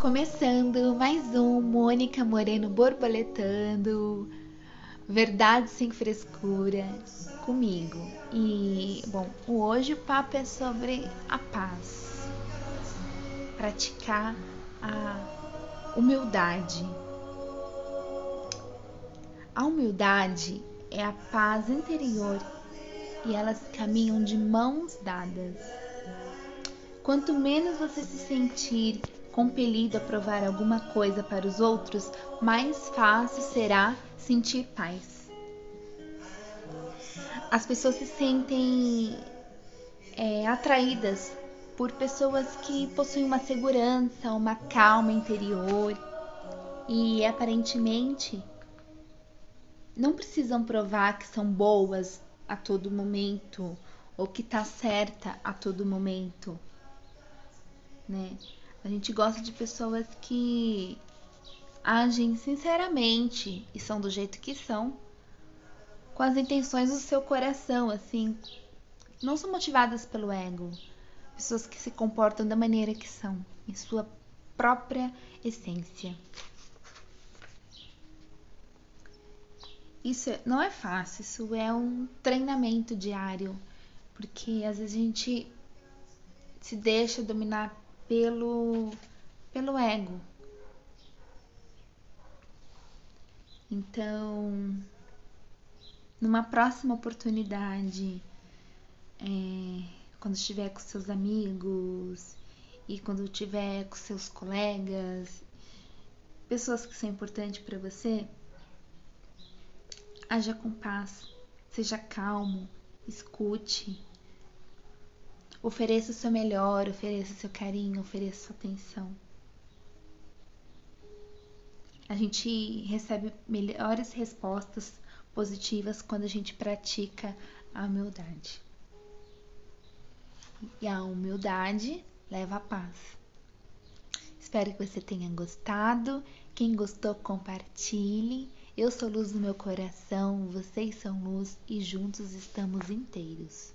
Começando mais um Mônica Moreno borboletando, verdade sem frescura comigo. E bom, hoje o papo é sobre a paz, praticar a humildade. A humildade é a paz interior e elas caminham de mãos dadas. Quanto menos você se sentir compelido a provar alguma coisa para os outros, mais fácil será sentir paz. As pessoas se sentem é, atraídas por pessoas que possuem uma segurança, uma calma interior e aparentemente não precisam provar que são boas a todo momento ou que tá certa a todo momento, né? A gente gosta de pessoas que agem sinceramente e são do jeito que são, com as intenções do seu coração, assim. Não são motivadas pelo ego. Pessoas que se comportam da maneira que são, em sua própria essência. Isso não é fácil, isso é um treinamento diário, porque às vezes a gente se deixa dominar pelo, pelo ego. Então, numa próxima oportunidade, é, quando estiver com seus amigos e quando estiver com seus colegas, pessoas que são importantes para você, haja com paz, seja calmo, escute Ofereça o seu melhor, ofereça o seu carinho, ofereça sua atenção. A gente recebe melhores respostas positivas quando a gente pratica a humildade. E a humildade leva à paz. Espero que você tenha gostado. Quem gostou, compartilhe. Eu sou luz do meu coração, vocês são luz e juntos estamos inteiros.